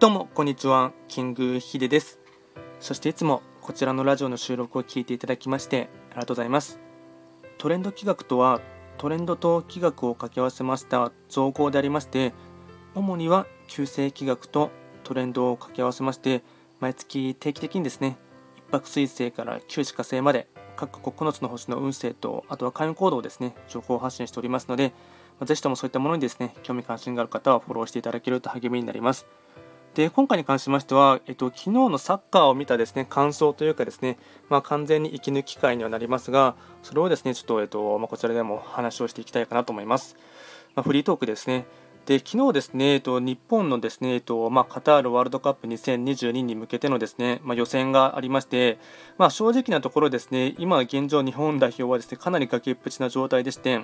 どうもこんにちは。キングヒデです。そしていつもこちらのラジオの収録を聞いていただきましてありがとうございます。トレンド企画とはトレンドと企画を掛け合わせました造語でありまして主には旧世企画とトレンドを掛け合わせまして毎月定期的にですね一泊水星から九死火星まで各9つの星の運勢とあとは開運行動をですね情報発信しておりますのでぜひともそういったものにですね興味関心がある方はフォローしていただけると励みになります。で今回に関しましては、えっと、昨日のサッカーを見たですね感想というかですね、まあ、完全に息抜き会にはなりますが、それをですねちょっと、えっとまあ、こちらでも話をしていきたいかなと思います。まあ、フリートークですね。で昨日ですね、えっと、日本のですね、えっとまあ、カタールワールドカップ2022に向けてのですね、まあ、予選がありまして、まあ、正直なところですね、今現状日本代表はですねかなり崖っぷちな状態でして、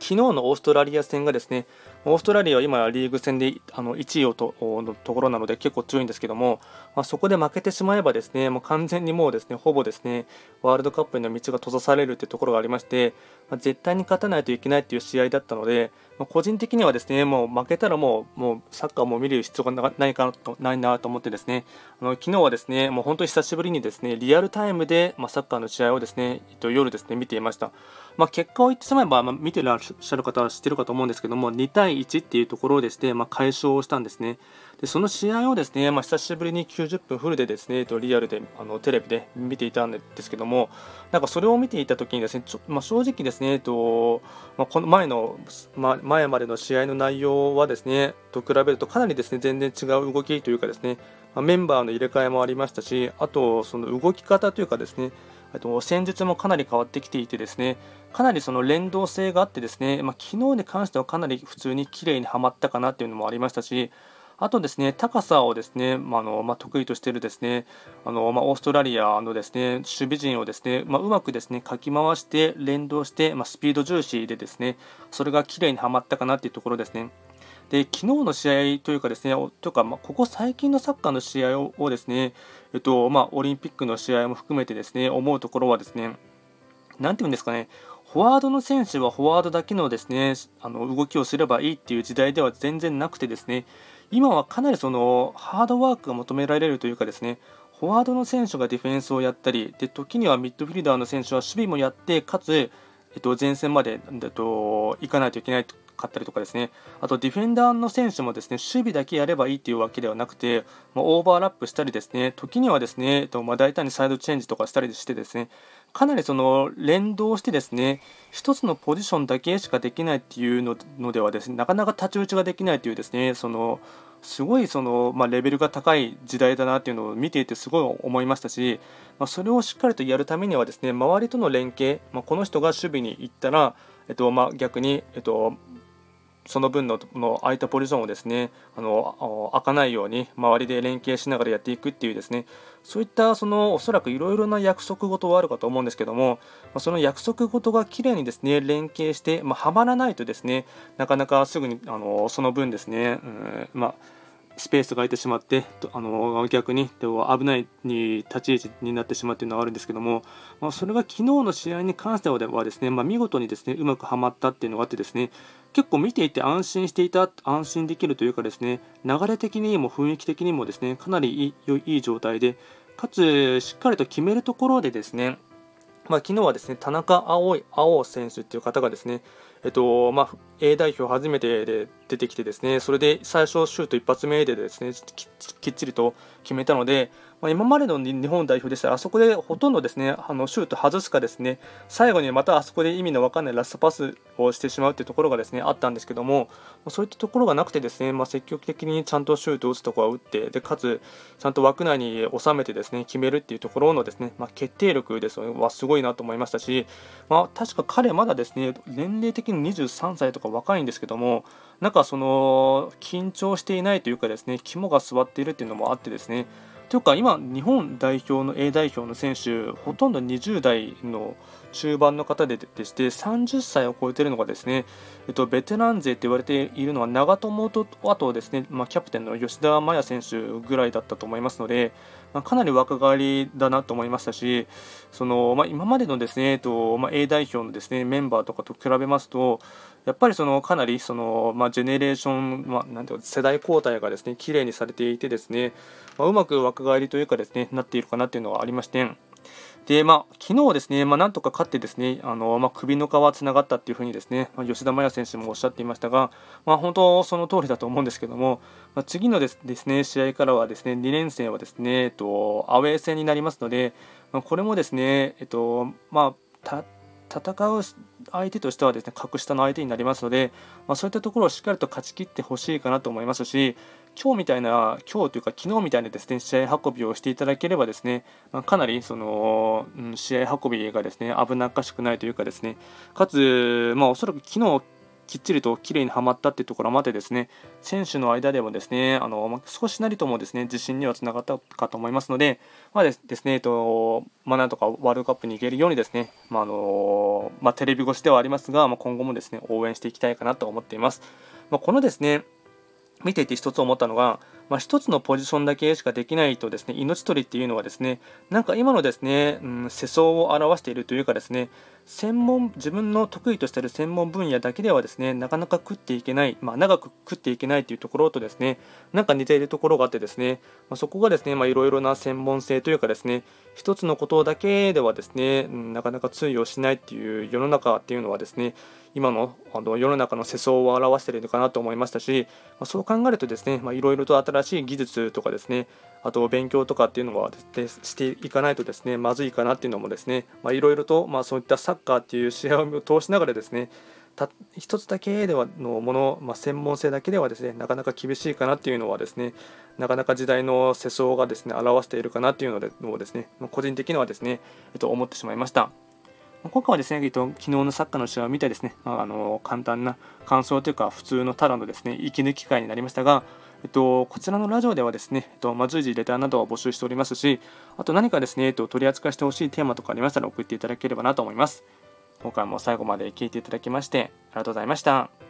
昨日のオーストラリア戦がですね、オーストラリアは今リーグ戦であの1位をとのところなので結構強いんですけども、まあ、そこで負けてしまえばですね、もう完全にもうですね、ほぼですね、ワールドカップへの道が閉ざされるというところがありまして、まあ、絶対に勝たないといけないという試合だったので、まあ、個人的にはですね、もう負けたらもうもうサッカーも見る必要がないかなとないなと思ってですね、あの昨日はですね、もう本当に久しぶりにですね、リアルタイムで、まあ、サッカーの試合をですね、えっと、夜ですね、見ていました。まあ、結果を言ってしまえば、まあ、見てらっしゃる方は知ってるかと思うんですけども、2対1っていうところでして、まあ、解消したんですね。でその試合をですね、まあ、久しぶりに90分フルでですね、リアルであのテレビで見ていたんですけども、なんかそれを見ていたときにですね、ちょまあ、正直ですね、とまあ、この前の、まあ、前までの試合の内容はですね、と比べるとかなりですね、全然違う動きというかですね、まあ、メンバーの入れ替えもありましたし、あとその動き方というかですね、と戦術もかなり変わってきていてですねかなりその連動性があってですね、まあ、昨日に関してはかなり普通に綺麗にはまったかなっていうのもありましたしあとですね高さをですね、まあのまあ、得意としているですねあの、まあ、オーストラリアのですね守備陣をですね、まあ、うまくですねかき回して連動して、ま、スピード重視でですねそれが綺麗にはまったかなっていうところですね。で昨日の試合というかですね、というか、まあ、ここ最近のサッカーの試合をですね、えっとまあ、オリンピックの試合も含めてですね、思うところはですね、なんていうんですかね、フォワードの選手はフォワードだけのですね、あの動きをすればいいっていう時代では全然なくてですね、今はかなりそのハードワークが求められるというかですね、フォワードの選手がディフェンスをやったり、で時にはミッドフィルダーの選手は守備もやって、かつ、えっと、前線まで、えっと、行かないといけないかったりとかですね、あとディフェンダーの選手もですね守備だけやればいいというわけではなくて、まあ、オーバーラップしたりですね、時にはですね、えっとまあ、大胆にサイドチェンジとかしたりしてですね、かなりその連動してですね、1つのポジションだけしかできないっていうのではですね、なかなか太刀打ちができないというですね、そのすごいその、まあ、レベルが高い時代だなっていうのを見ていてすごい思いましたし、まあ、それをしっかりとやるためにはですね周りとの連携、まあ、この人が守備に行ったら、えっとまあ、逆に、えっと、その分のの空いたポジションをですねあの開かないように周りで連携しながらやっていくっていうですねそういったそのおそらくいろいろな約束事はあるかと思うんですけどもその約束事がきれいにですね連携して、まあ、はまらないとですねなかなかすぐにあのその分ですね、うんまあスペースが空いてしまってあの逆に危ないに立ち位置になってしまうというのはあるんですけども、まあ、それが昨日の試合に関してはですね、まあ、見事にですねうまくはまったっていうのがあってですね結構見ていて安心していた安心できるというかですね流れ的にも雰囲気的にもですねかなりいい状態でかつしっかりと決めるところでですねまあ、昨日はですね田中碧選手っていう方がですねえっとまあ、A 代表初めてで出てきてですねそれで最初シュート一発目でですねきっちりと決めたので、まあ、今までの日本代表でしたらあそこでほとんどですねあのシュート外すかですね最後にまたあそこで意味の分かんないラストパスをしてしまうというところがですねあったんですけどもそういったところがなくてですね、まあ、積極的にちゃんとシュートを打つところは打ってでかつちゃんと枠内に収めてですね決めるっていうところのですね、まあ、決定力ですはすごいなと思いましたし、まあ、確か彼まだですね年齢的に23歳とか若いんですけどもなんかその緊張していないというかですね肝が据わっているっていうのもあってですねというか今日本代表の A 代表の選手ほとんど20代の中盤の方ででして30歳を超えているのがですね、えっと、ベテラン勢と言われているのは長友とあとですね、まあ、キャプテンの吉田麻也選手ぐらいだったと思いますので、まあ、かなり若返りだなと思いましたし、そのまあ、今までのですね、えっとま、A 代表のですねメンバーとかと比べますと、やっぱりそのかなりその、まあ、ジェネレーション、まあ、なんていう世代交代がですね綺麗にされていてですね、まあ、うまく若返りというかですねなっているかなっていうのがありまして。で、まあ、昨日ですね、まあ、なんとか勝ってですね、あのまあ、首の皮つながったっていうふうにですね、まあ、吉田麻也選手もおっしゃっていましたが、まあ、本当その通りだと思うんですけども、まあ、次のですですね試合からはですね2連戦はですね、えっと、アウェー戦になりますので、まあ、これもですね、えっとまあ、戦う相手としてはですね格下の相手になりますので、まあ、そういったところをしっかりと勝ち切ってほしいかなと思いますし、今日みたいな、今日というか昨日みたいなですね試合運びをしていただければですね、まあ、かなりその、うん、試合運びがですね危なっかしくないというかですね、かつ、まあ、おそらく昨日きっちりと綺麗にはまったっていうところまでですね選手の間でもですねあの、少しなりともですね自信にはつながったかと思いますので、まあ、ですね、えっとまあ、なんとかワールドカップに行けるようにですね、まあのまあ、テレビ越しではありますが、まあ、今後もですね応援していきたいかなと思っています。まあ、このですね見ていて一つ思ったのが、まあ、一つのポジションだけしかできないとですね命取りっていうのはですねなんか今のですね、うん、世相を表しているというかですね専門自分の得意としている専門分野だけではですねなかなか食っていけない、まあ、長く食っていけないというところとですねなんか似ているところがあってですね、まあ、そこがですねいろいろな専門性というかですね一つのことだけではですね、なかなか通用しないっていう世の中っていうのはですね今のあの世の中の世相を表しているのかなと思いましたし、まあ、そう考えるとですねいろいろと新しい技術とかですねあと勉強とかっていうのはでしていかないとですねまずいかなっていうのもですねいろいろと、まあ、そういったサッカーっていう試合を通しながらですねた一つだけではのもの、まあ、専門性だけではですねなかなか厳しいかなっていうのはですねなかなか時代の世相がですね表しているかなっていうのでをですね個人的にはですね、えっと、思ってしまいました。今回はですね、えっと、昨日のサッカーの試合を見てですね、あの簡単な感想というか、普通のただのですね、息抜き会になりましたが、えっと、こちらのラジオではですね、えっとまあ、随時レターなどを募集しておりますし、あと何かですね、えっと、取り扱いしてほしいテーマとかありましたら送っていただければなと思います。今回も最後まで聞いていただきまして、ありがとうございました。